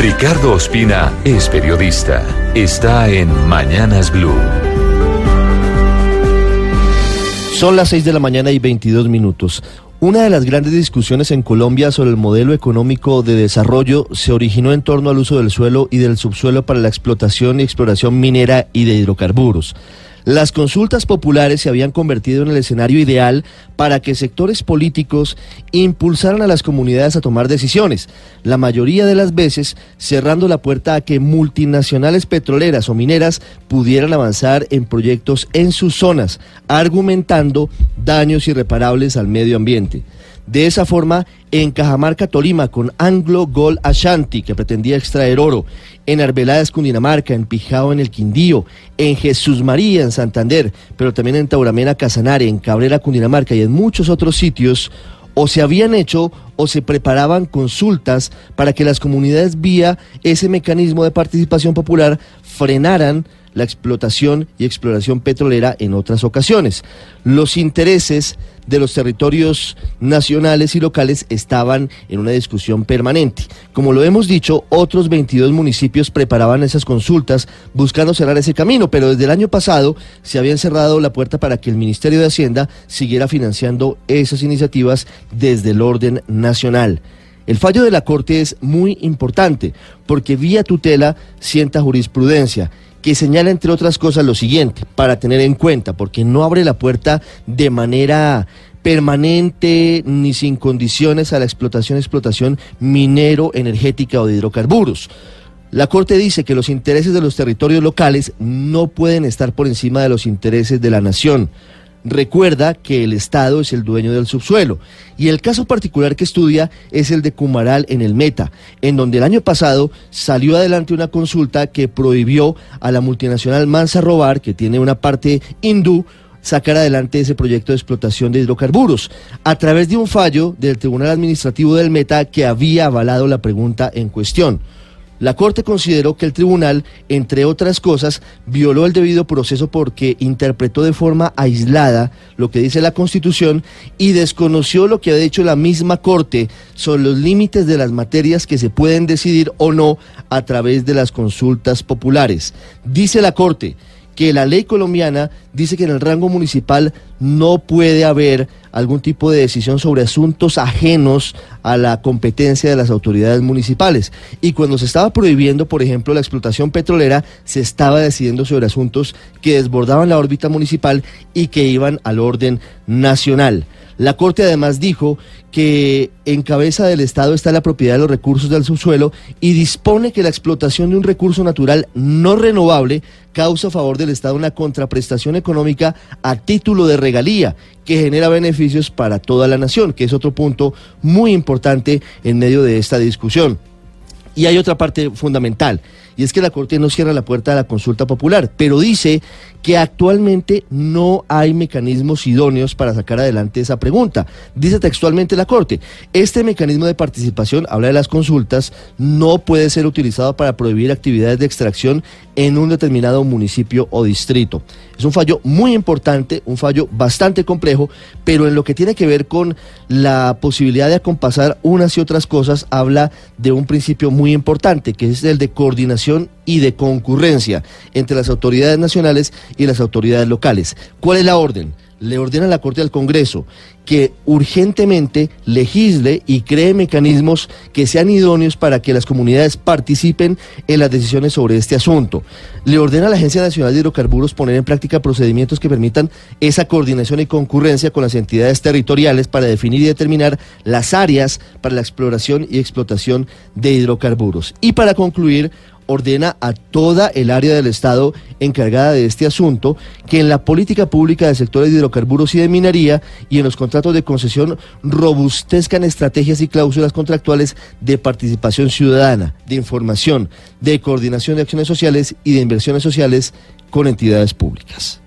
Ricardo Ospina es periodista. Está en Mañanas Blue. Son las 6 de la mañana y 22 minutos. Una de las grandes discusiones en Colombia sobre el modelo económico de desarrollo se originó en torno al uso del suelo y del subsuelo para la explotación y exploración minera y de hidrocarburos. Las consultas populares se habían convertido en el escenario ideal para que sectores políticos impulsaran a las comunidades a tomar decisiones, la mayoría de las veces cerrando la puerta a que multinacionales petroleras o mineras pudieran avanzar en proyectos en sus zonas, argumentando daños irreparables al medio ambiente. De esa forma, en Cajamarca, Tolima, con Anglo Gold Ashanti, que pretendía extraer oro, en Arbeláez, Cundinamarca, en Pijao, en el Quindío, en Jesús María, en Santander, pero también en Tauramena, Casanare, en Cabrera, Cundinamarca y en muchos otros sitios, o se habían hecho o se preparaban consultas para que las comunidades vía ese mecanismo de participación popular frenaran la explotación y exploración petrolera en otras ocasiones. Los intereses de los territorios nacionales y locales estaban en una discusión permanente. Como lo hemos dicho, otros 22 municipios preparaban esas consultas buscando cerrar ese camino, pero desde el año pasado se habían cerrado la puerta para que el Ministerio de Hacienda siguiera financiando esas iniciativas desde el orden nacional. El fallo de la Corte es muy importante porque vía tutela sienta jurisprudencia que señala, entre otras cosas, lo siguiente, para tener en cuenta, porque no abre la puerta de manera permanente ni sin condiciones a la explotación, explotación minero, energética o de hidrocarburos. La Corte dice que los intereses de los territorios locales no pueden estar por encima de los intereses de la nación. Recuerda que el Estado es el dueño del subsuelo y el caso particular que estudia es el de Cumaral en el Meta, en donde el año pasado salió adelante una consulta que prohibió a la multinacional Mansa Robar, que tiene una parte hindú, sacar adelante ese proyecto de explotación de hidrocarburos a través de un fallo del Tribunal Administrativo del Meta que había avalado la pregunta en cuestión. La Corte consideró que el tribunal, entre otras cosas, violó el debido proceso porque interpretó de forma aislada lo que dice la Constitución y desconoció lo que ha dicho la misma Corte sobre los límites de las materias que se pueden decidir o no a través de las consultas populares. Dice la Corte que la ley colombiana dice que en el rango municipal no puede haber algún tipo de decisión sobre asuntos ajenos a la competencia de las autoridades municipales. Y cuando se estaba prohibiendo, por ejemplo, la explotación petrolera, se estaba decidiendo sobre asuntos que desbordaban la órbita municipal y que iban al orden nacional. La Corte además dijo que en cabeza del Estado está la propiedad de los recursos del subsuelo y dispone que la explotación de un recurso natural no renovable causa a favor del Estado una contraprestación económica a título de regalía que genera beneficios para toda la nación, que es otro punto muy importante en medio de esta discusión. Y hay otra parte fundamental, y es que la Corte no cierra la puerta a la consulta popular, pero dice que actualmente no hay mecanismos idóneos para sacar adelante esa pregunta. Dice textualmente la Corte, este mecanismo de participación, habla de las consultas, no puede ser utilizado para prohibir actividades de extracción en un determinado municipio o distrito. Es un fallo muy importante, un fallo bastante complejo, pero en lo que tiene que ver con la posibilidad de acompasar unas y otras cosas, habla de un principio muy importante, que es el de coordinación y de concurrencia entre las autoridades nacionales y las autoridades locales. ¿Cuál es la orden? Le ordena a la Corte al Congreso que urgentemente legisle y cree mecanismos que sean idóneos para que las comunidades participen en las decisiones sobre este asunto. Le ordena a la Agencia Nacional de Hidrocarburos poner en práctica procedimientos que permitan esa coordinación y concurrencia con las entidades territoriales para definir y determinar las áreas para la exploración y explotación de hidrocarburos. Y para concluir, ordena a toda el área del Estado encargada de este asunto que en la política pública de sectores de hidrocarburos y de minería y en los contratos de concesión robustezcan estrategias y cláusulas contractuales de participación ciudadana, de información, de coordinación de acciones sociales y de inversiones sociales con entidades públicas.